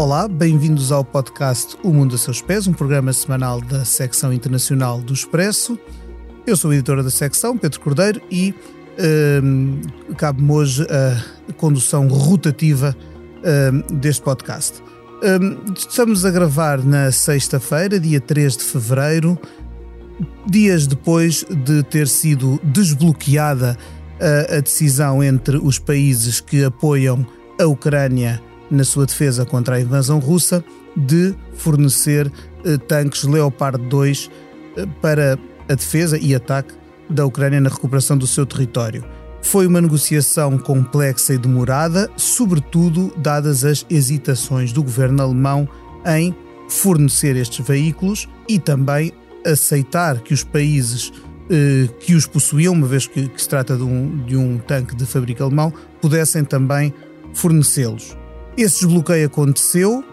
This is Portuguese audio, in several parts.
Olá, bem-vindos ao podcast O Mundo a Seus Pés, um programa semanal da secção internacional do Expresso. Eu sou a editora da secção, Pedro Cordeiro, e um, cabe-me hoje a condução rotativa um, deste podcast. Um, estamos a gravar na sexta-feira, dia 3 de fevereiro, dias depois de ter sido desbloqueada a decisão entre os países que apoiam a Ucrânia na sua defesa contra a invasão russa de fornecer eh, tanques Leopard 2 eh, para a defesa e ataque da Ucrânia na recuperação do seu território. Foi uma negociação complexa e demorada, sobretudo dadas as hesitações do governo alemão em fornecer estes veículos e também aceitar que os países eh, que os possuíam, uma vez que, que se trata de um, de um tanque de fábrica alemão, pudessem também fornecê-los. Esse desbloqueio aconteceu,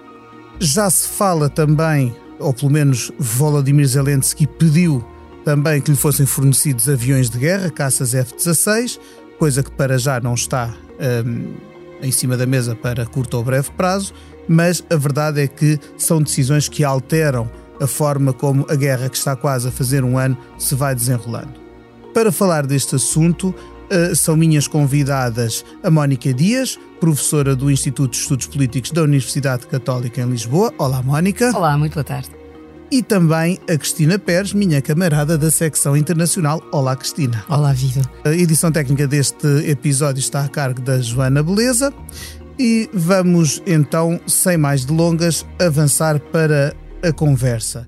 já se fala também, ou pelo menos Volodymyr Zelensky pediu também que lhe fossem fornecidos aviões de guerra, caças F-16, coisa que para já não está um, em cima da mesa para curto ou breve prazo, mas a verdade é que são decisões que alteram a forma como a guerra, que está quase a fazer um ano, se vai desenrolando. Para falar deste assunto, uh, são minhas convidadas a Mónica Dias, professora do Instituto de Estudos Políticos da Universidade Católica em Lisboa. Olá, Mónica. Olá, muito boa tarde e também a Cristina Pérez, minha camarada da secção internacional. Olá, Cristina. Olá, Viva. A edição técnica deste episódio está a cargo da Joana Beleza e vamos então, sem mais delongas, avançar para a conversa.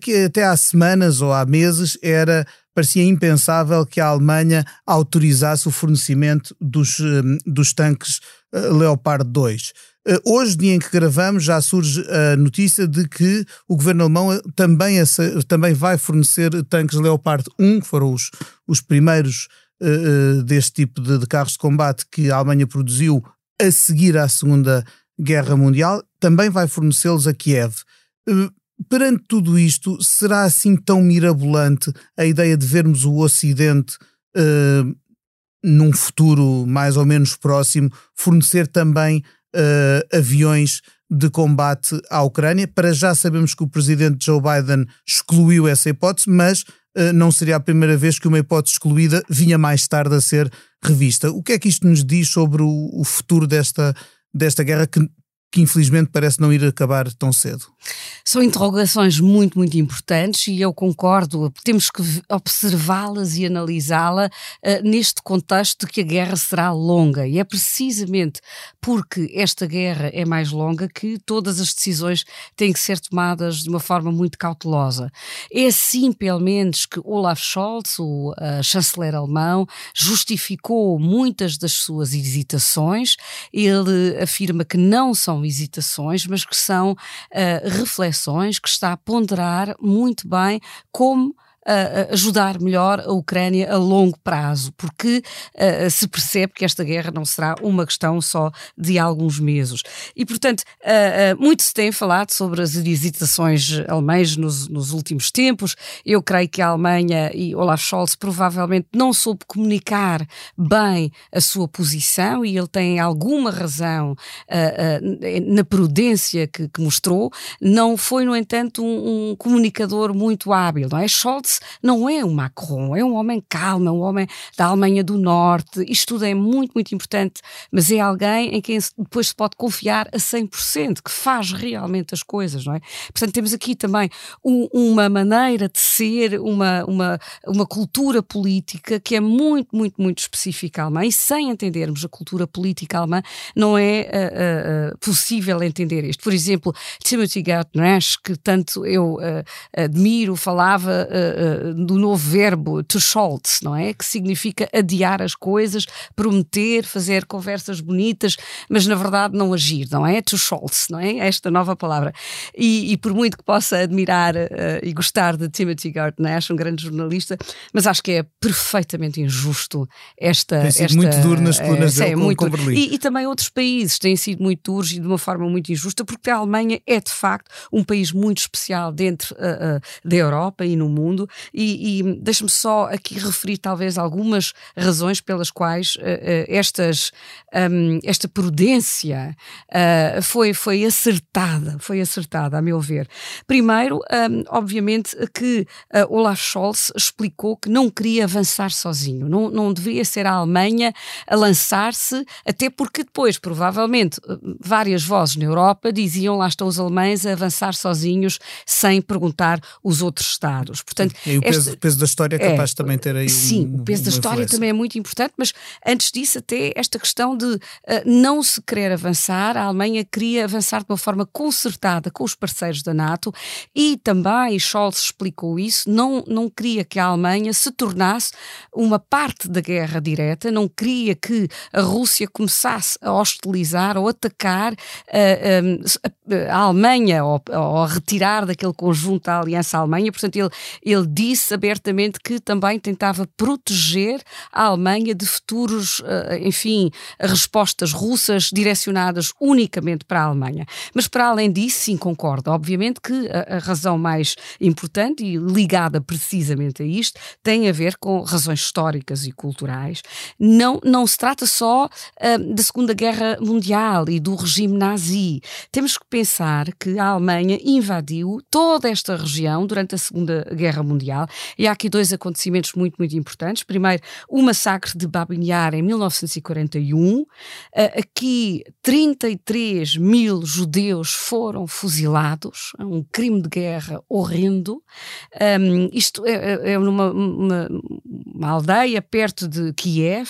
que até há semanas ou há meses era parecia impensável que a Alemanha autorizasse o fornecimento dos, hum, dos tanques eh, Leopard 2. Eh, hoje, dia em que gravamos, já surge a notícia de que o governo alemão eh, também, também vai fornecer tanques Leopard 1, que foram os, os primeiros uh, deste tipo de, de, carros de combate que a Alemanha produziu a seguir à Segunda Guerra Mundial, também vai fornecê-los a Kiev. Uh, perante tudo isto, será assim tão mirabolante a ideia de vermos o Ocidente uh, num futuro mais ou menos próximo fornecer também uh, aviões de combate à Ucrânia? Para já sabemos que o presidente Joe Biden excluiu essa hipótese, mas uh, não seria a primeira vez que uma hipótese excluída vinha mais tarde a ser revista. O que é que isto nos diz sobre o, o futuro desta, desta guerra que que infelizmente parece não ir acabar tão cedo. São interrogações muito, muito importantes e eu concordo, temos que observá-las e analisá-la uh, neste contexto de que a guerra será longa e é precisamente porque esta guerra é mais longa que todas as decisões têm que ser tomadas de uma forma muito cautelosa. É assim, pelo menos, que Olaf Scholz, o uh, chanceler alemão, justificou muitas das suas hesitações. Ele afirma que não são hesitações, mas que são uh, reflexões que está a ponderar muito bem como ajudar melhor a Ucrânia a longo prazo, porque uh, se percebe que esta guerra não será uma questão só de alguns meses. E, portanto, uh, muito se tem falado sobre as hesitações alemãs nos, nos, últimos tempos. Eu creio que a Alemanha e Olaf Scholz provavelmente não soube comunicar bem a sua posição e ele tem alguma razão na prudência que, que, mostrou. Não foi, no entanto, um, um comunicador muito hábil, não é? Scholz não é um Macron, é um homem calmo, é um homem da Alemanha do Norte. Isto tudo é muito, muito importante, mas é alguém em quem depois se pode confiar a 100%, que faz realmente as coisas, não é? Portanto, temos aqui também um, uma maneira de ser, uma, uma, uma cultura política que é muito, muito, muito específica alemã e sem entendermos a cultura política alemã não é uh, uh, possível entender isto. Por exemplo, Timothy Gartner, que tanto eu uh, admiro, falava uh, do novo verbo to não é? Que significa adiar as coisas, prometer, fazer conversas bonitas, mas na verdade não agir, não é? To Scholz, não é? Esta nova palavra. E, e por muito que possa admirar uh, e gostar de Timothy Gartner, acho um grande jornalista, mas acho que é perfeitamente injusto esta. Tem sido esta, muito duro nas colunas é, dele, muito, com Berlim. E, e, também outros países têm sido muito duros e de uma forma muito injusta, porque a Alemanha é de facto um país muito especial dentro uh, uh, da Europa e no mundo. E, e deixe-me só aqui referir talvez algumas razões pelas quais uh, estas, um, esta prudência foi, foi acertada, foi acertada, a meu ver. Primeiro, um, obviamente, que Olaf Scholz explicou que não queria avançar sozinho, não, não deveria ser a Alemanha a lançar-se, até porque depois, provavelmente, várias vozes na Europa diziam lá estão os alemães a avançar sozinhos sem perguntar os outros Estados. Portanto, e o peso, este, peso da história é capaz é, de também ter aí Sim, um, o peso da história influência. também é muito importante, mas antes disso até esta questão de uh, não se querer avançar, a Alemanha queria avançar de uma forma concertada com os parceiros da NATO e também, e Scholz explicou isso, não, não queria que a Alemanha se tornasse uma parte da guerra direta, não queria que a Rússia começasse a hostilizar ou atacar uh, eh, um, a, a, Alemanha ou, ou, a retirar daquele conjunto da Aliança Alemanha. Portanto, ele, ele disse abertamente que também tentava proteger a Alemanha de futuros, uh, enfim, respostas russas direcionadas unicamente para a Alemanha. Mas para além disso, sim, concordo. Obviamente que a, razão mais importante e ligada precisamente a isto tem a ver com razões históricas e culturais. Não, não se trata só uh, da Segunda Guerra Mundial e do regime nazi. Temos que pensar que a Alemanha invadiu toda esta região durante a Segunda Guerra Mundial e há aqui dois acontecimentos muito, muito importantes. Primeiro, o massacre de Babin Yar em 1941. Uh, aqui, 33 mil judeus foram fuzilados, um crime de guerra horrendo. Isto é, é, é numa uma, uma, aldeia perto de Kiev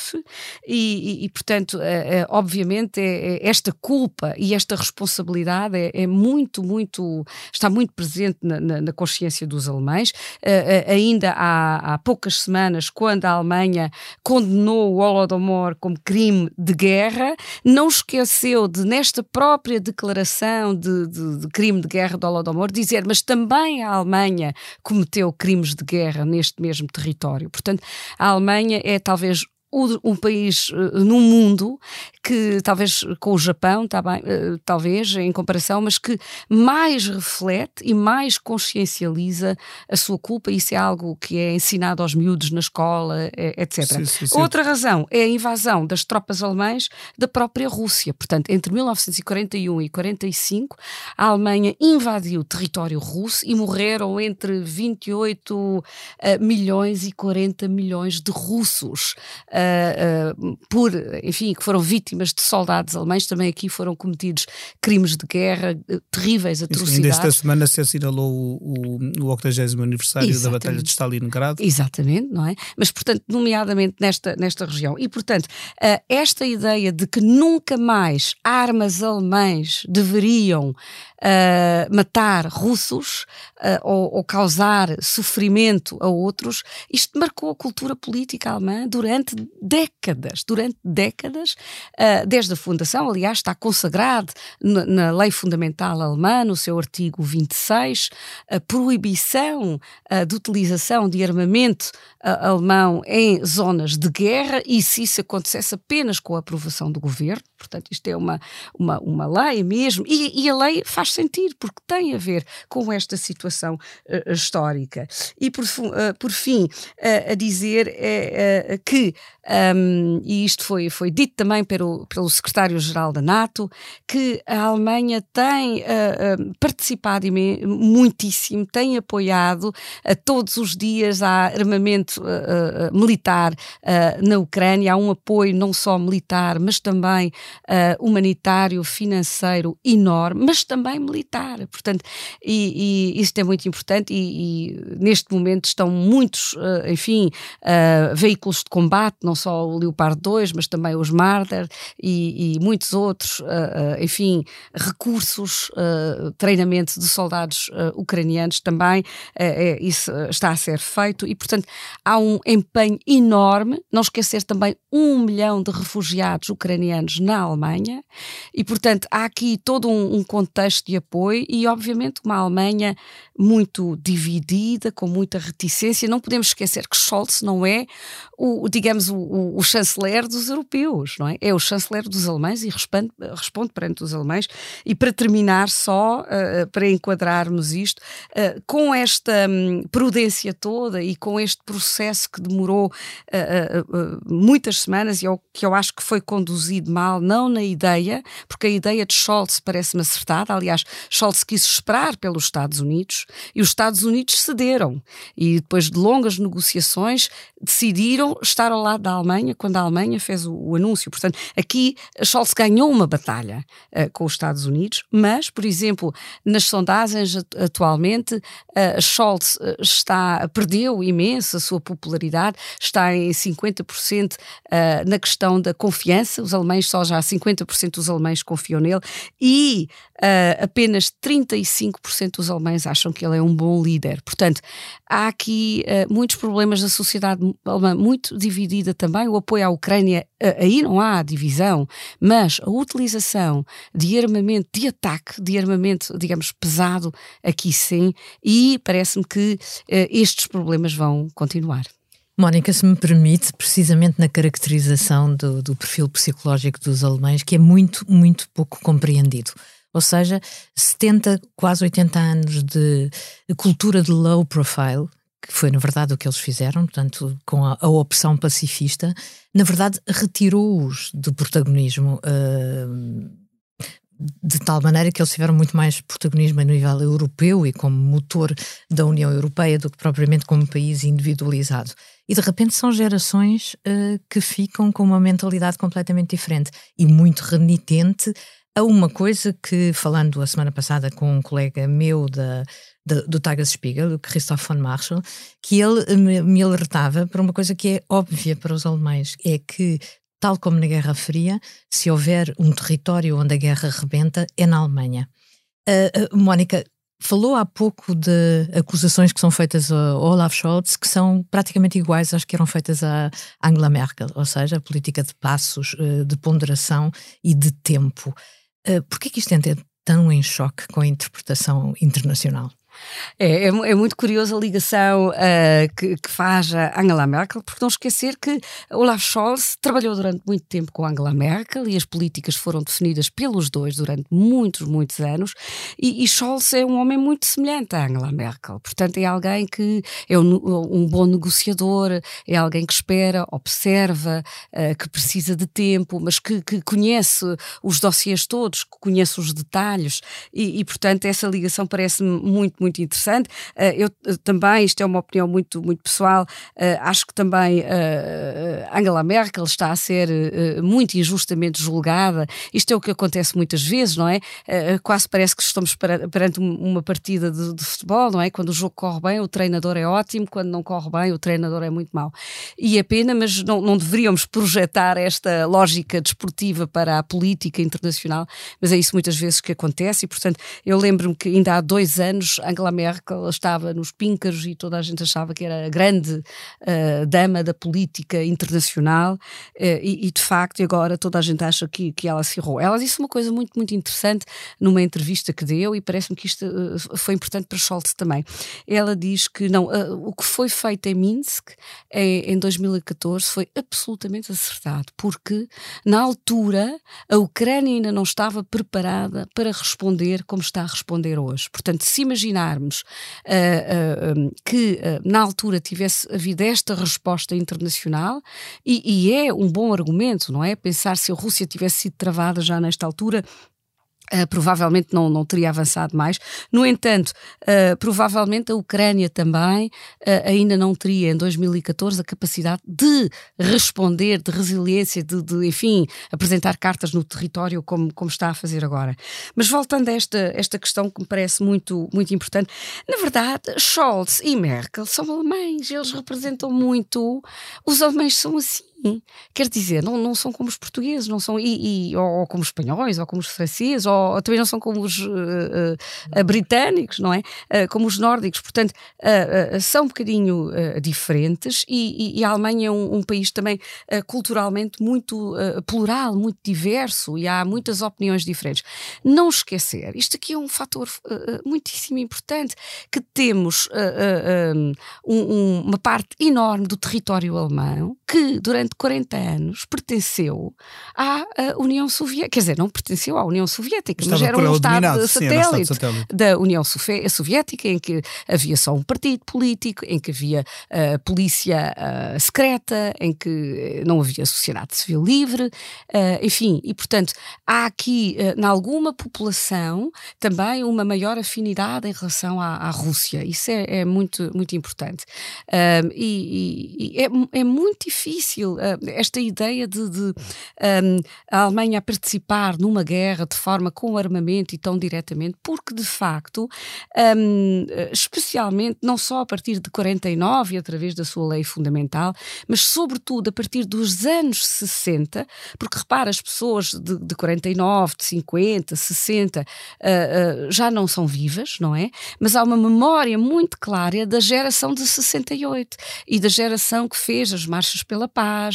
e, e, e portanto, é, é, obviamente, é, é esta culpa e esta responsabilidade é, é muito, muito, está muito presente na, na, na consciência dos alemães. Uh, ainda há, há, poucas semanas, quando a Alemanha condenou o Holodomor como crime de guerra, não esqueceu de, nesta própria declaração de, de, de crime de guerra do Holodomor, dizer, mas também a Alemanha cometeu crimes de guerra neste mesmo território. Portanto, a Alemanha é talvez um país uh, no mundo que talvez com o Japão, tá bem, uh, talvez em comparação, mas que mais reflete e mais consciencializa a sua culpa. Isso é algo que é ensinado aos miúdos na escola, etc. Sim, sim, sim. Outra razão é a invasão das tropas alemãs da própria Rússia. Portanto, entre 1941 e 45, a Alemanha invadiu o território russo e morreram entre 28 uh, milhões e 40 milhões de russos. Uh, por, enfim, que foram vítimas de soldados alemães, também aqui foram cometidos crimes de guerra, uh, terríveis atrocidades. Ainda esta semana se assinalou o, o, o 80 aniversário Exatamente. da Batalha de Stalingrado. Exatamente, não é? Mas, portanto, nomeadamente nesta, nesta região. E, portanto, uh, esta ideia de que nunca mais armas alemães deveriam uh, matar russos uh, ou, ou, causar sofrimento a outros, isto marcou a cultura política alemã durante décadas, durante décadas, uh, desde a fundação, aliás, está consagrado na, na, lei fundamental alemã, no seu artigo 26, a proibição de utilização de armamento alemão em zonas de guerra e se isso acontecesse apenas com a aprovação do governo, portanto isto é uma, uma, uma lei mesmo, e, e a lei faz sentido, porque tem a ver com esta situação uh, histórica. E por, uh, por fim, uh, a dizer que, um, e isto foi, foi dito também pelo, pelo secretário-geral da NATO, que a Alemanha tem participado muitíssimo, tem apoiado todos os dias há armamento militar na Ucrânia, há um apoio não só militar, mas também humanitário, financeiro enorme, mas também militar. Portanto, e, e isto é muito importante e, e neste momento estão muitos, uh, enfim, uh, veículos de combate, não só o Leopard 2, mas também os Marder e, e muitos outros, uh, enfim, recursos, treinamento de soldados ucranianos também, é, isso está a ser feito e, portanto, há um empenho enorme, não esquecer também um milhão de refugiados ucranianos na Alemanha e, portanto, há aqui todo um, um contexto de apoio e, obviamente, uma Alemanha muito dividida, com muita reticência. Não podemos esquecer que Scholz não é o, digamos, o, o, o chanceler dos europeus, não é? É o chanceler dos alemães e responde, responde perante os alemães. E para terminar, só uh, para enquadrarmos isto, uh, com esta um, prudência toda e com este processo que demorou uh, muitas semanas e que eu acho que foi conduzido mal, não na ideia, porque a ideia de Scholz parece-me acertada. Aliás, Scholz quis esperar pelos Estados Unidos e os Estados Unidos cederam. E depois de longas negociações, decidiram estar ao lado da Alemanha quando a Alemanha fez o, o anúncio. Portanto, aqui Scholz ganhou uma batalha uh, com os Estados Unidos, mas, por exemplo, nas sondagens atualmente, uh, Scholz uh, está, perdeu imenso a sua popularidade, está em 50% uh, na questão da confiança, os alemães só já 50% dos alemães confiam nele e apenas 35% dos alemães acham que ele é um bom líder. Portanto, há aqui muitos problemas da sociedade alemã muito dividida também. O apoio à Ucrânia, aí não há divisão, mas a utilização de armamento de ataque, de armamento, digamos, pesado, aqui sim, e parece-me que uh, estes problemas vão continuar. Mónica, se me permite, precisamente na caracterização do, do perfil psicológico dos alemães, que é muito, muito pouco compreendido. Ou seja, 70, quase 80 anos de cultura de low profile, que foi na verdade o que eles fizeram, portanto, com a, a opção pacifista, na verdade retirou-os do protagonismo. Uh, de tal maneira que eles tiveram muito mais protagonismo a nível europeu e como motor da União Europeia do que propriamente como país individualizado. E de repente são gerações uh, que ficam com uma mentalidade completamente diferente e muito renitente a uma coisa que, falando a semana passada com um colega meu da, do, do Tagesspiegel, o Christoph von Marschall, que ele me, me alertava para uma coisa que é óbvia para os alemães, é que tal como na Guerra Fria, se houver um território onde a guerra rebenta, é na Alemanha. Uh, Mónica, falou há pouco de acusações que são feitas a Olaf Scholz, que são praticamente iguais às que eram feitas a Angela Merkel, ou seja, a política de passos, uh, de ponderação e de tempo. Uh, Por que isto entra tão em choque com a interpretação internacional? É, é, é, muito curiosa a ligação uh, que, que, faz a Angela Merkel, porque não esquecer que Olaf Scholz trabalhou durante muito tempo com Angela Merkel e as políticas foram definidas pelos dois durante muitos, muitos anos. E, e Scholz é um homem muito semelhante a Angela Merkel, portanto, é alguém que é um, um bom negociador, é alguém que espera, observa, uh, que precisa de tempo, mas que, que, conhece os dossiês todos, que conhece os detalhes, e, e portanto, essa ligação parece-me muito, muito muito interessante. Uh, eu uh, também, isto é uma opinião muito, muito pessoal, uh, acho que também Angela Merkel está a ser muito injustamente julgada. Isto é o que acontece muitas vezes, não é? quase parece que estamos perante uma partida de, de, futebol, não é? Quando o jogo corre bem, o treinador é ótimo, quando não corre bem, o treinador é muito mau. E é pena, mas não, não deveríamos projetar esta lógica desportiva para a política internacional, mas é isso muitas vezes que acontece e, portanto, eu lembro-me que ainda há dois anos Angela Merkel estava nos píncaros e toda a gente achava que era a grande uh, dama da política internacional uh, e, e, de facto agora toda a gente acha que, que ela se errou. Ela disse uma coisa muito, muito interessante numa entrevista que deu e parece-me que isto uh, foi importante para Scholz também. Ela diz que não, o que foi feito em Minsk em, em 2014 foi absolutamente acertado, porque na altura a Ucrânia ainda não estava preparada para responder como está a responder hoje. Portanto, se imaginar uh, uh, que na altura tivesse havido esta resposta internacional, e, e é um bom argumento, não é? Pensar se a Rússia tivesse sido travada já nesta altura Uh, provavelmente não, não teria avançado mais. No entanto, uh, provavelmente a Ucrânia também uh, ainda não teria em 2014 a capacidade de responder, de resiliência, de, de, enfim, apresentar cartas no território como, como está a fazer agora. Mas voltando a esta, esta questão que me parece muito, muito importante, na verdade, Scholz e Merkel são alemães, eles representam muito. Os alemães são assim Quer dizer, não, não são como os portugueses, não são, e, e ou, como os espanhóis, ou como os franceses, ou, ou também não são como os uh, uh, britânicos, não é? Uh, como os nórdicos. Portanto, são um bocadinho diferentes e, e, e, a Alemanha é um, um país também culturalmente muito plural, muito diverso e há muitas opiniões diferentes. Não esquecer, isto aqui é um fator muitíssimo importante, que temos um, uma parte enorme do território alemão que durante 40 anos pertenceu à União Soviética, quer dizer, não pertenceu à União Soviética, Estava mas era um Estado satélite, satélite, da União Soviética, em que havia só um partido político, em que havia uh, polícia uh, secreta, em que não havia sociedade civil livre, uh, enfim, e portanto há aqui, uh, em alguma população, também uma maior afinidade em relação à, à Rússia. Isso é, é, muito, muito importante. e, e é, é muito difícil uh, esta ideia de, de um, a Alemanha participar numa guerra de forma com armamento e tão diretamente, porque de facto, um, especialmente não só a partir de 49, através da sua lei fundamental, mas sobretudo a partir dos anos 60, porque repara, as pessoas de, de 49, de 50, 60 uh, uh, já não são vivas, não é? Mas há uma memória muito clara da geração de 68 e da geração que fez as marchas pela paz,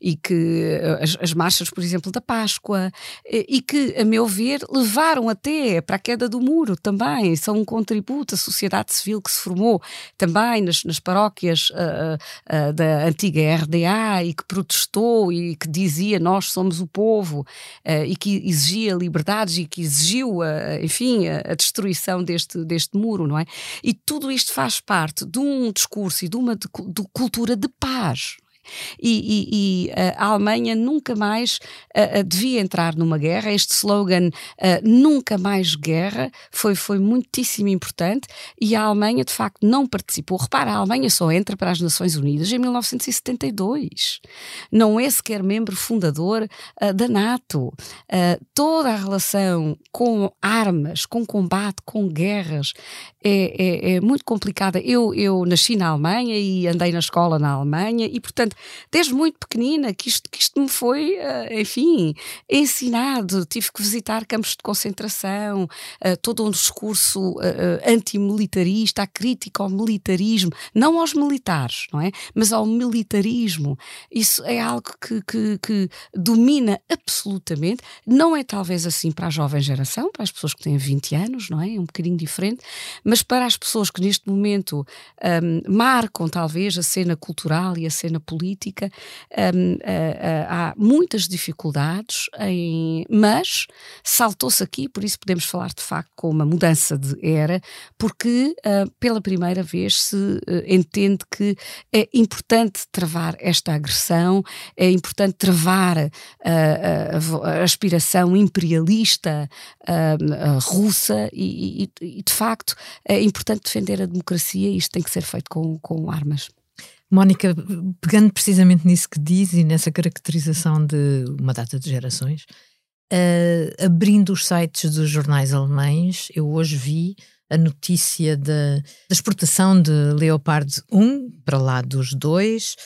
e que eh, as, as, marchas, por exemplo, da Páscoa, eh, e que, a meu ver, levaram até para a queda do muro também. São um contributo à sociedade civil que se formou também nas, nas paróquias uh, uh, da antiga RDA e que protestou e que dizia nós somos o povo uh, e que exigia liberdades e que exigiu, enfim, a, a destruição deste, deste muro, não é? E tudo isto faz parte de um discurso e de uma de, de cultura de paz e, e, e a Alemanha nunca mais uh, devia entrar numa guerra. Este slogan, uh, nunca mais guerra, foi, foi muitíssimo importante e a Alemanha, de facto, não participou. Repara, a Alemanha só entra para as Nações Unidas em 1972. Não é sequer membro fundador uh, da NATO. toda a relação com armas, com combate, com guerras, é, é, é muito complicada. Eu, eu nasci na Alemanha e andei na escola na Alemanha e, portanto, desde muito pequenina, que isto, que isto me foi, uh, enfim, ensinado. Tive que visitar campos de concentração, uh, todo um discurso uh, antimilitarista, a crítica ao militarismo, não aos militares, não é? Mas ao militarismo. Isso é algo que, que, que domina absolutamente. Não é talvez assim para a jovem geração, para as pessoas que têm 20 anos, não é? É um bocadinho diferente, mas para as pessoas que neste momento um, marcam talvez a cena cultural e a cena política política, um, uh, uh, há muitas dificuldades, em, mas saltou-se aqui, por isso podemos falar de facto com uma mudança de era, porque uh, pela primeira vez se entende que é importante travar esta agressão, é importante travar a, a, aspiração imperialista russa e, e, e, de facto, é importante defender a democracia e isto tem que ser feito com, com armas. Mónica, pegando precisamente nisso que diz e nessa caracterização de uma data de gerações, uh, abrindo os sites dos jornais alemães, eu hoje vi a notícia da, exportação de Leopard 1 para lá dos dois,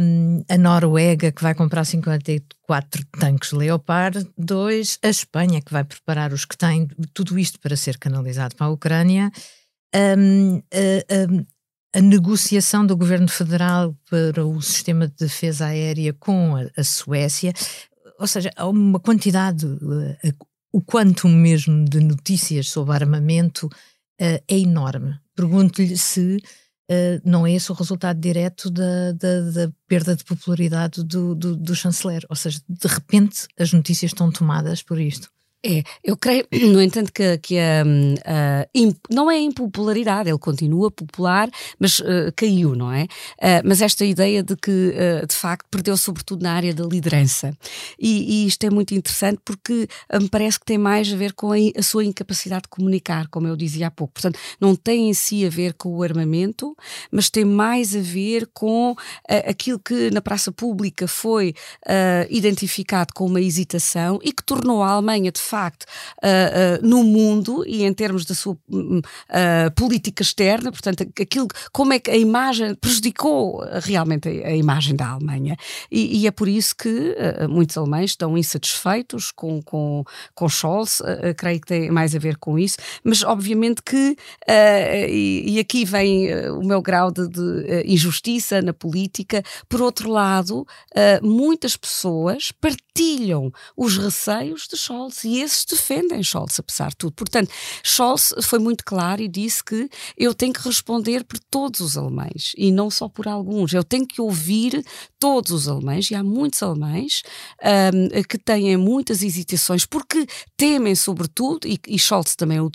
um, a Noruega que vai comprar 54 tanques Leopard 2, a Espanha que vai preparar os que têm, tudo isto para ser canalizado para a Ucrânia. Um, uh, a negociação do governo federal para o sistema de defesa aérea com a, a Suécia, ou seja, há uma quantidade, uh, o quanto mesmo de notícias sobre armamento uh, é enorme. Pergunto-lhe se uh, não é esse o resultado direto da, da, da perda de popularidade do, do, do, chanceler, ou seja, de repente as notícias estão tomadas por isto. É, eu creio, no entanto, que, que a, a, não é impopularidade, ele continua popular, mas uh, caiu, não é? Uh, mas esta ideia de que, uh, de facto, perdeu sobretudo na área da liderança. E, e isto é muito interessante porque me parece que tem mais a ver com a, a, sua incapacidade de comunicar, como eu dizia há pouco. Portanto, não tem em si a ver com o armamento, mas tem mais a ver com aquilo que na praça pública foi identificado com uma hesitação e que tornou a Alemanha, de facto, uh, uh, no mundo e em termos da sua uh, política externa, portanto, aquilo, como é que a imagem prejudicou realmente a, a imagem da Alemanha. E, e, é por isso que muitos alemães estão insatisfeitos com, com, com Scholz, creio que tem mais a ver com isso, mas obviamente que, e, e, aqui vem o meu grau de, de injustiça na política, por outro lado, muitas pessoas partilham os receios de Scholz e esses defendem Scholz, apesar de tudo. Portanto, Scholz foi muito claro e disse que eu tenho que responder por todos os alemães e não só por alguns. Eu tenho que ouvir todos os alemães, e há muitos alemães um, que têm muitas hesitações porque temem, sobretudo, e, e Scholz também o,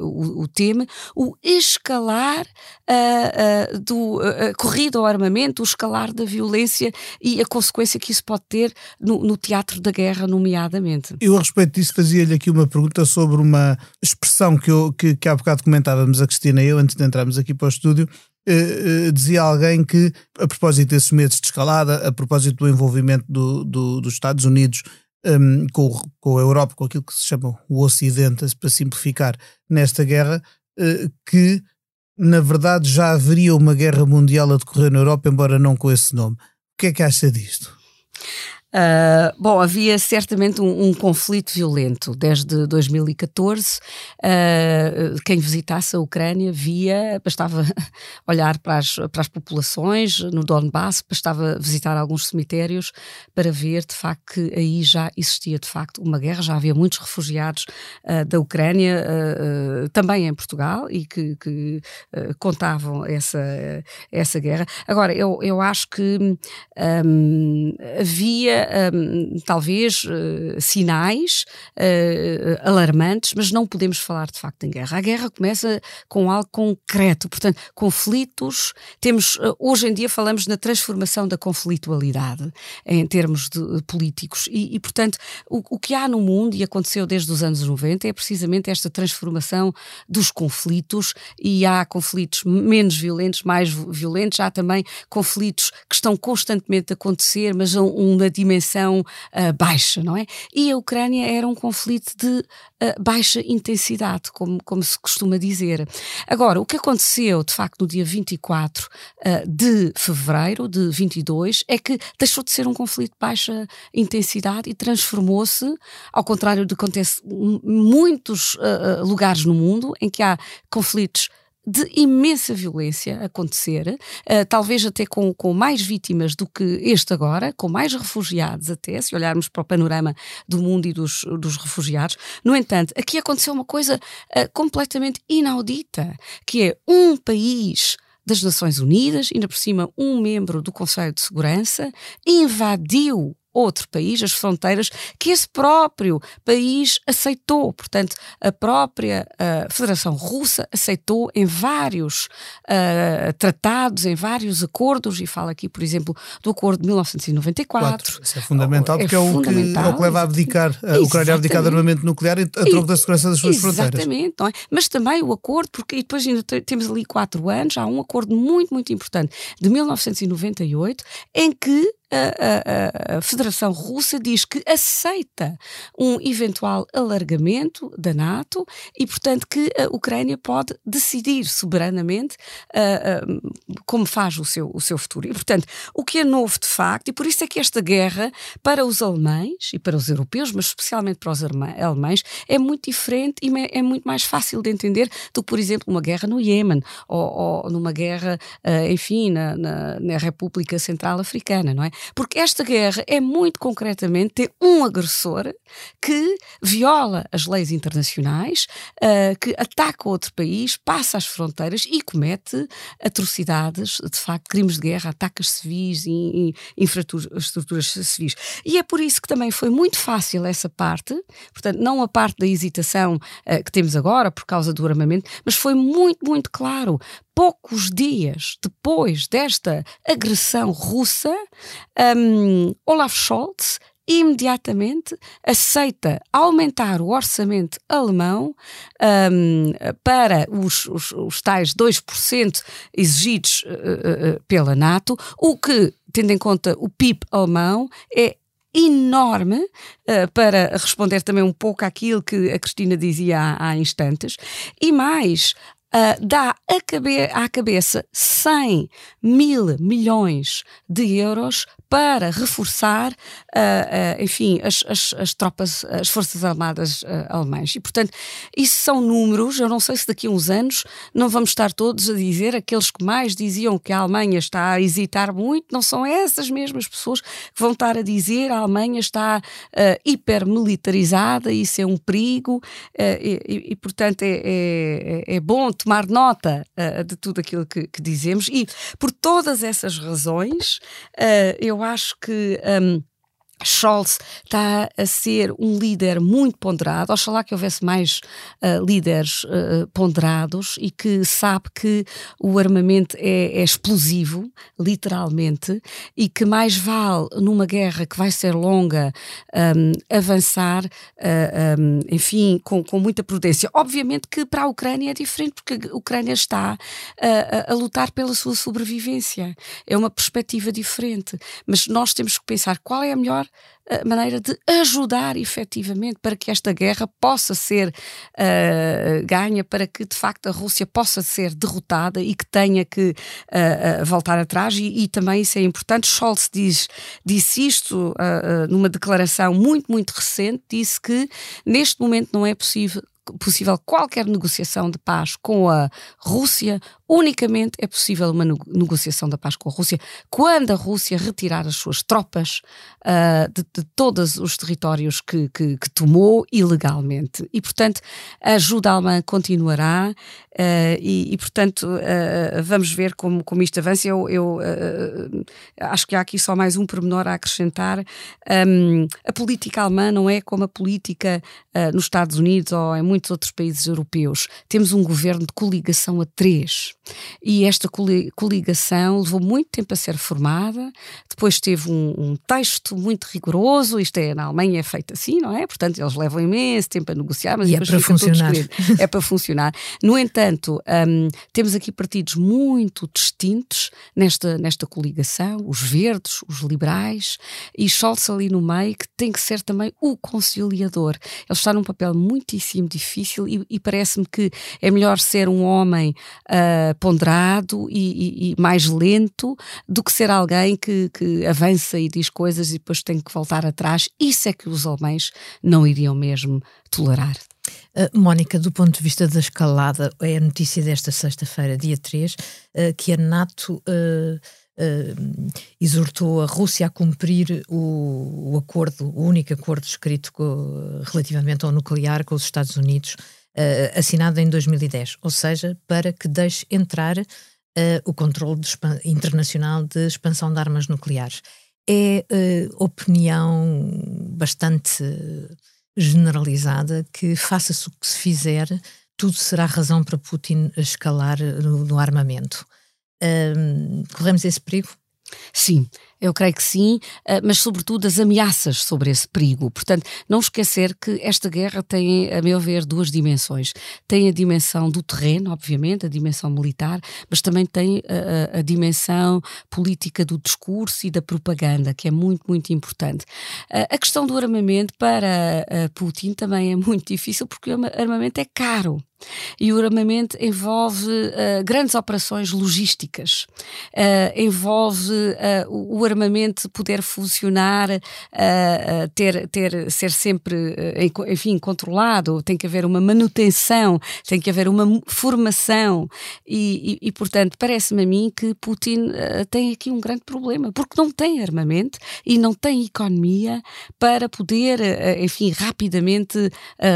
o, o teme, o escalar uh, uh, do uh, corrida ao armamento, o escalar da violência e a consequência que isso pode ter no, no teatro da guerra, nomeadamente. Eu, a respeito disso, fazia-lhe aqui uma pergunta sobre uma expressão que, eu, que, que há bocado comentávamos a Cristina e eu, antes de entrarmos aqui para o estúdio, Uh, uh, dizia alguém que, a propósito desses medos de escalada, a propósito do envolvimento do, do, dos Estados Unidos um, com, com a Europa, com aquilo que se chama o Ocidente, para simplificar, nesta guerra, uh, que na verdade já haveria uma guerra mundial a decorrer na Europa, embora não com esse nome. O que é que acha disto? Uh, bom, havia certamente um, um, conflito violento desde 2014. Uh, ah, quem visitasse a Ucrânia via, bastava olhar para as, para as populações no Donbass, bastava visitar alguns cemitérios para ver de facto que aí já existia de facto uma guerra, já havia muitos refugiados uh, da Ucrânia, também em Portugal, e que, que contavam essa, essa guerra. Agora, eu, eu acho que um, havia um, talvez uh, sinais uh, alarmantes, mas não podemos falar de facto em guerra. A guerra começa com algo concreto, portanto, conflitos. Temos, uh, hoje em dia, falamos na transformação da conflitualidade em termos de, políticos, e, e portanto, o, o, que há no mundo, e aconteceu desde os anos 90, é precisamente esta transformação dos conflitos, e há conflitos menos violentos, mais violentos, há também conflitos que estão constantemente a acontecer, mas uma dimensão dimensão uh, baixa, não é? E a Ucrânia era um conflito de uh, baixa intensidade, como, como se costuma dizer. Agora, o que aconteceu, de facto, no dia 24 uh, de fevereiro de 22 é que deixou de ser um conflito de baixa intensidade e transformou-se, ao contrário do que acontece em muitos lugares no mundo, em que há conflitos de imensa violência acontecer, uh, talvez até com, com mais vítimas do que este agora, com mais refugiados até, se olharmos para o panorama do mundo e dos, dos refugiados. No entanto, aqui aconteceu uma coisa uh, completamente inaudita, que é um país das Nações Unidas, ainda por cima um membro do Conselho de Segurança, invadiu outro país, as fronteiras que esse próprio país aceitou. Portanto, a própria uh, Federação Russa aceitou em vários uh, tratados, em vários acordos, e fala aqui, por exemplo, do acordo de 1994. Quatro. Isso é fundamental, porque é, é, o, que, é o que leva a abdicar, a Ucrânia a abdicar de armamento nuclear a troco da segurança das suas Exatamente, fronteiras. Exatamente, é? mas também o acordo, porque depois ainda temos ali quatro anos, há um acordo muito, muito importante de 1998, em que a, a, a, Federação Russa diz que aceita um eventual alargamento da NATO e, portanto, que a Ucrânia pode decidir soberanamente uh, uh, como faz o seu, o seu futuro. E, portanto, o que é novo de facto, e por isso é que esta guerra, para os alemães e para os europeus, mas especialmente para os alemães, é muito diferente e é muito mais fácil de entender do que, por exemplo, uma guerra no Iêmen ou, ou numa guerra, uh, enfim, na, na, na República Central Africana, não é? Porque esta guerra é muito concretamente ter um agressor que viola as leis internacionais, uh, que ataca outro país, passa as fronteiras e comete atrocidades, de facto, crimes de guerra, ataques civis e, infraestruturas civis. E é por isso que também foi muito fácil essa parte, portanto, não a parte da hesitação uh, que temos agora por causa do armamento, mas foi muito, muito claro poucos dias depois desta agressão russa, um, Olaf Scholz imediatamente aceita aumentar o orçamento alemão um, para os, os, os tais 2% exigidos uh, uh, pela NATO, o que, tendo em conta o PIB alemão, é enorme uh, para responder também um pouco àquilo que a Cristina dizia há, há instantes, e mais uh, dá cabe à cabeça 100 mil milhões de euros para reforçar, uh, uh, enfim, as, as, as, tropas, as Forças Armadas uh, alemãs. E, portanto, isso são números, eu não sei se daqui a uns anos não vamos estar todos a dizer, aqueles que mais diziam que a Alemanha está a hesitar muito, não são essas mesmas pessoas que vão estar a dizer a Alemanha está hipermilitarizada, isso é um perigo, e, e, e, portanto, é, é, é, bom tomar nota de tudo aquilo que, que, dizemos. E, por todas essas razões, eu acho que. Um, Scholz está a ser um líder muito ponderado. Oxalá que houvesse mais uh, líderes uh, ponderados e que sabe que o armamento é, é, explosivo, literalmente, e que mais vale numa guerra que vai ser longa um, avançar, uh, um, enfim, com, com, muita prudência. Obviamente que para a Ucrânia é diferente, porque a Ucrânia está a, a lutar pela sua sobrevivência. É uma perspectiva diferente. Mas nós temos que pensar qual é a melhor maneira de ajudar efetivamente para que esta guerra possa ser uh, ganha, para que de facto a Rússia possa ser derrotada e que tenha que uh, voltar atrás. E, e, também isso é importante. Scholz diz, disse isto numa declaração muito, muito recente: disse que neste momento não é possível possível qualquer negociação de paz com a Rússia, unicamente é possível uma negociação da paz com a Rússia quando a Rússia retirar as suas tropas uh, de, de, todos os territórios que, que, que, tomou ilegalmente. E, portanto, a ajuda alemã continuará uh, e, e, portanto, uh, vamos ver como, como isto avança. Eu, eu acho que há aqui só mais um pormenor a acrescentar. Um, a política alemã não é como a política nos Estados Unidos ou em muitos outros países europeus. Temos um governo de coligação a três. E esta coligação levou muito tempo a ser formada, depois teve um, um, texto muito rigoroso, isto é, na Alemanha é feito assim, não é? Portanto, eles levam imenso tempo a negociar, mas e é para funcionar. é para funcionar. No entanto, um, temos aqui partidos muito distintos nesta, nesta coligação, os verdes, os liberais, e Scholz ali no meio, que tem que ser também o conciliador. Ele está num papel muitíssimo difícil e, e parece-me que é melhor ser um homem uh, ponderado e, e, e, mais lento do que ser alguém que, que avança e diz coisas e depois tem que voltar atrás. Isso é que os alemães não iriam mesmo tolerar. Uh, Mónica, do ponto de vista da escalada, é a notícia desta sexta-feira, dia 3, uh, que a NATO uh, exortou a Rússia a cumprir o, o, acordo, o único acordo escrito relativamente ao nuclear com os Estados Unidos, uh, assinado em 2010, ou seja, para que deixe entrar uh, o controle de internacional de expansão de armas nucleares. É uh, opinião bastante generalizada que, faça-se o que se fizer, tudo será razão para Putin escalar no, no armamento. corremos esse perigo? Sim, eu creio que sim, eh, mas sobretudo as ameaças sobre esse perigo. Portanto, não esquecer que esta guerra tem, a meu ver, duas dimensões. Tem a dimensão do terreno, obviamente, a dimensão militar, mas também tem a, a, a dimensão política do discurso e da propaganda, que é muito, muito importante. A questão do armamento para Putin também é muito difícil porque o armamento é caro. E o armamento envolve uh, grandes operações logísticas, uh, envolve uh, o, armamento puder funcionar, ter, ter, ser sempre, enfim, controlado, tem que haver uma manutenção, tem que haver uma formação. E, e, e portanto, parece-me a mim que Putin tem aqui um grande problema, porque não tem armamento e não tem economia para poder, enfim, rapidamente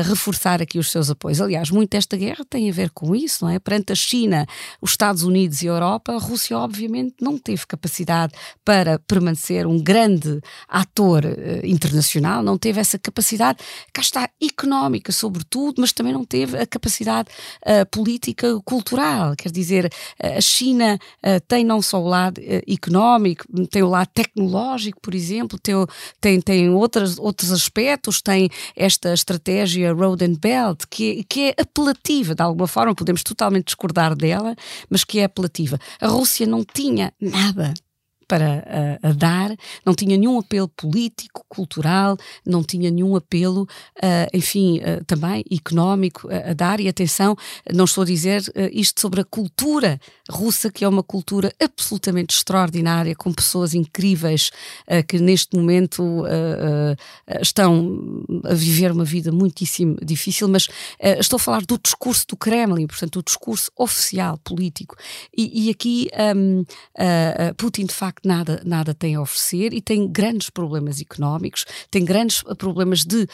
reforçar aqui os seus apoios. Aliás, muito desta guerra tem a ver com isso, não é? Perante a China, os Estados Unidos e a Europa, a Rússia, obviamente, não teve capacidade para permanecer um grande ator uh, internacional, não teve essa capacidade, cá está, económica, sobretudo, mas também não teve a capacidade uh, política, cultural. Quer dizer, uh, a China tem não só o lado económico, tem o lado tecnológico, por exemplo, tem, tem, tem outras, outros aspectos, tem esta estratégia Road and Belt, que, que é apelativa, de alguma forma, podemos totalmente discordar dela, mas que é apelativa. A Rússia não tinha nada para a, a, dar, não tinha nenhum apelo político, cultural, não tinha nenhum apelo, uh, enfim, uh, também económico a, a, dar. E atenção, não estou a dizer uh, isto sobre a cultura russa, que é uma cultura absolutamente extraordinária, com pessoas incríveis que neste momento estão a viver uma vida muitíssimo difícil, mas estou a falar do discurso do Kremlin, portanto, o discurso oficial político. E, e aqui um, Putin, de facto, facto nada, nada tem a oferecer e tem grandes problemas económicos, tem grandes problemas de uh,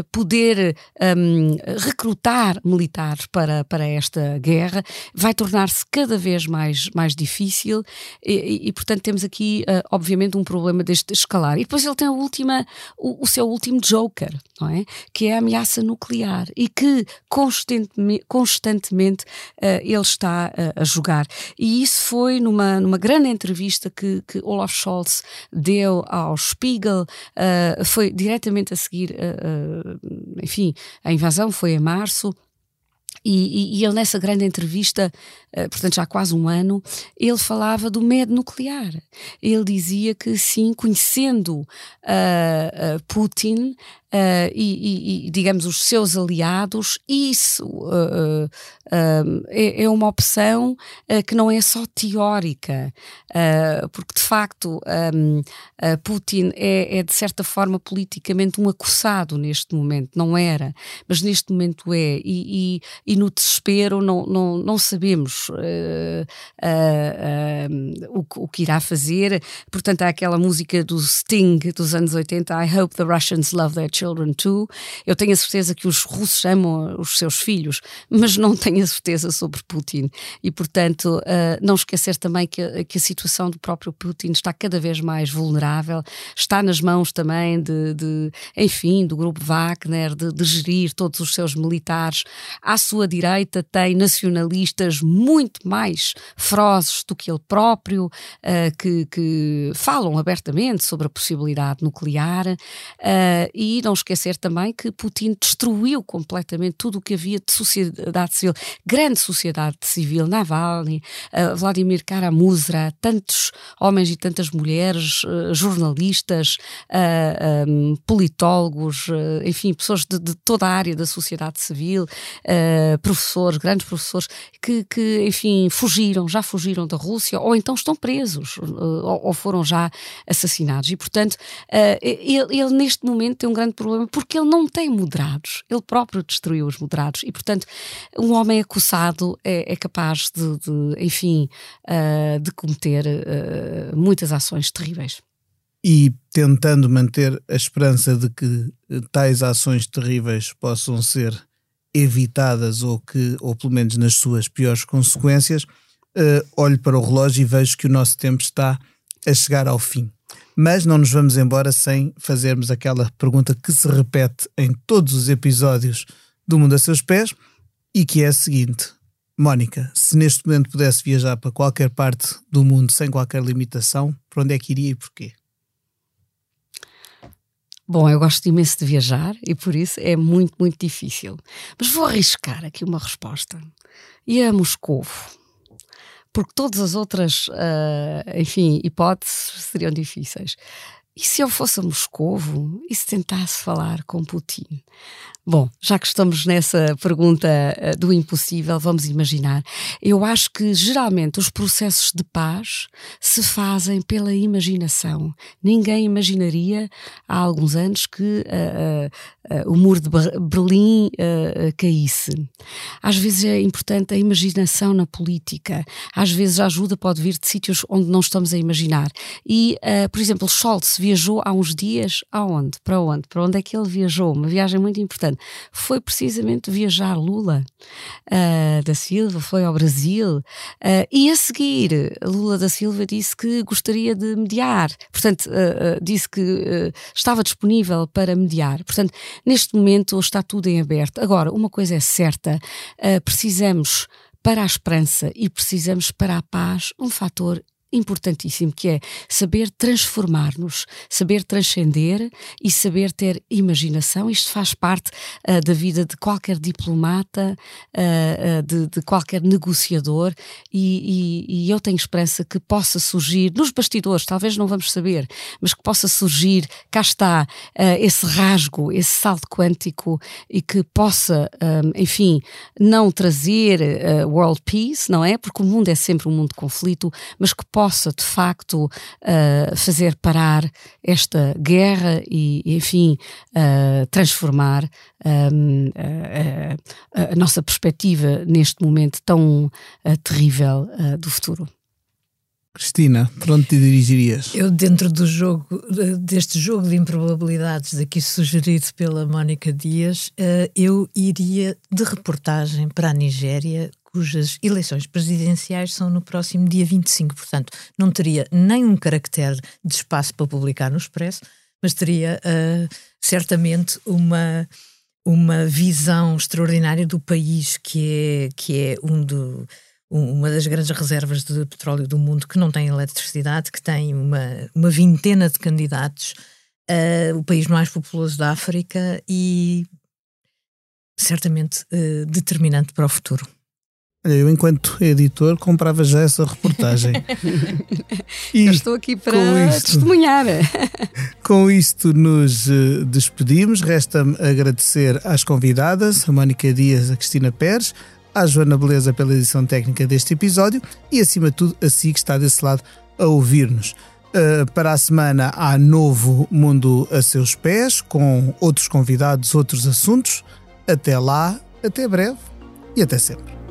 uh, poder um, recrutar militares para, para esta guerra, vai tornar-se cada vez mais, mais difícil e, e portanto, temos aqui, uh, obviamente, um problema deste escalar. E depois ele tem a última, o, o seu último joker, não é? Que é a ameaça nuclear e que constantemente, constantemente ele está a jogar. E isso foi numa, numa grande entrevista que, que Olaf Scholz deu ao Spiegel uh, foi diretamente a seguir, uh, uh, enfim, a invasão foi em março. E, e, e, ele nessa grande entrevista, portanto já há quase um ano, ele falava do medo nuclear. Ele dizia que sim, conhecendo Putin, uh, e, e, digamos, os seus aliados, isso uh, uh, é, é, uma opção que não é só teórica, porque de facto um, Putin é, é, de certa forma politicamente um acossado neste momento, não era, mas neste momento é, e, e no desespero não, não, não sabemos o, o, que irá fazer, portanto há aquela música do Sting dos anos 80, I hope the Russians love their children Children too. Eu tenho a certeza que os russos amam os seus filhos, mas não tenho a certeza sobre Putin. E, portanto, uh, não esquecer também que que a, situação do próprio Putin está cada vez mais vulnerável, está nas mãos também de, de enfim, do grupo Wagner, de, de gerir todos os seus militares. À sua direita tem nacionalistas muito mais ferozes do que ele próprio, uh, que, que, falam abertamente sobre a possibilidade nuclear uh, e não não esquecer também que Putin destruiu completamente tudo o que havia de sociedade civil, grande sociedade civil, Navalny, uh, Vladimir Karamuzra, tantos homens e tantas mulheres, uh, jornalistas, um, politólogos, enfim, pessoas de, de, toda a área da sociedade civil, professores, grandes professores, que, que, enfim, fugiram, já fugiram da Rússia ou então estão presos ou, ou, foram já assassinados. E, portanto, ele, ele neste momento tem um grande problema porque ele não tem moderados. Ele próprio destruiu os moderados. E, portanto, um homem acossado é, é capaz de, de enfim, uh, de cometer uh, muitas ações terríveis. E tentando manter a esperança de que tais ações terríveis possam ser evitadas ou que, ou pelo menos nas suas piores consequências, uh, olho para o relógio e vejo que o nosso tempo está a chegar ao fim. Mas não nos vamos embora sem fazermos aquela pergunta que se repete em todos os episódios do Mundo a Seus Pés e que é a seguinte: Mónica, se neste momento pudesse viajar para qualquer parte do mundo sem qualquer limitação, para onde é que iria e porquê? Bom, eu gosto imenso de viajar e por isso é muito, muito difícil. Mas vou arriscar aqui uma resposta. E a Moscovo porque todas as outras, uh, enfim, hipóteses seriam difíceis. e se eu fosse a Moscovo e se tentasse falar com Putin? Bom, já que estamos nessa pergunta uh, do impossível, vamos imaginar. Eu acho que geralmente os processos de paz se fazem pela imaginação. Ninguém imaginaria há alguns anos que uh, uh, o muro de Berlim caísse. Às vezes é importante a imaginação na política. Às vezes a ajuda pode vir de sítios onde não estamos a imaginar. E, por exemplo, Scholz viajou há uns dias aonde? Para onde? Para onde é que ele viajou? Uma viagem muito importante foi precisamente viajar Lula uh, da Silva, foi ao Brasil uh, e a seguir Lula da Silva disse que gostaria de mediar, portanto uh, disse que estava disponível para mediar. Portanto, neste momento está tudo em aberto. Agora, uma coisa é certa, precisamos para a esperança e precisamos para a paz um fator importantíssimo, que é saber transformar-nos, saber transcender e saber ter imaginação. Isto faz parte uh, da vida de qualquer diplomata, uh, uh, de, de, qualquer negociador, e, e, e, eu tenho esperança que possa surgir nos bastidores, talvez não vamos saber, mas que possa surgir, cá está, esse rasgo, esse salto quântico e que possa, um, enfim, não trazer world peace, não é? Porque o mundo é sempre um mundo de conflito, mas que possa possa de facto uh, fazer parar esta guerra e, enfim, uh, transformar um, a, a, nossa perspectiva neste momento tão uh, terrível do futuro. Cristina, para onde te dirigirias? Eu, dentro do jogo, deste jogo de improbabilidades daqui sugerido pela Mónica Dias, eu iria de reportagem para a Nigéria cujas eleições presidenciais são no próximo dia 25. Portanto, não teria nem um caractere de espaço para publicar no Expresso, mas teria uh, certamente uma, uma visão extraordinária do país, que é, que é um do, uma das grandes reservas de petróleo do mundo, que não tem eletricidade, que tem uma, uma vintena de candidatos, uh, o país mais populoso da África e certamente uh, determinante para o futuro. Eu, enquanto editor, comprava já essa reportagem. e Eu estou aqui para isto, testemunhar. com isto nos eh, despedimos. Resta-me agradecer às convidadas, a Mónica Dias, a Cristina Pérez, à Joana Beleza pela edição técnica deste episódio e, acima de tudo, a si que está desse lado a ouvir-nos. Uh, para a semana há novo Mundo a seus pés, com outros convidados, outros assuntos. Até lá, até breve e até sempre.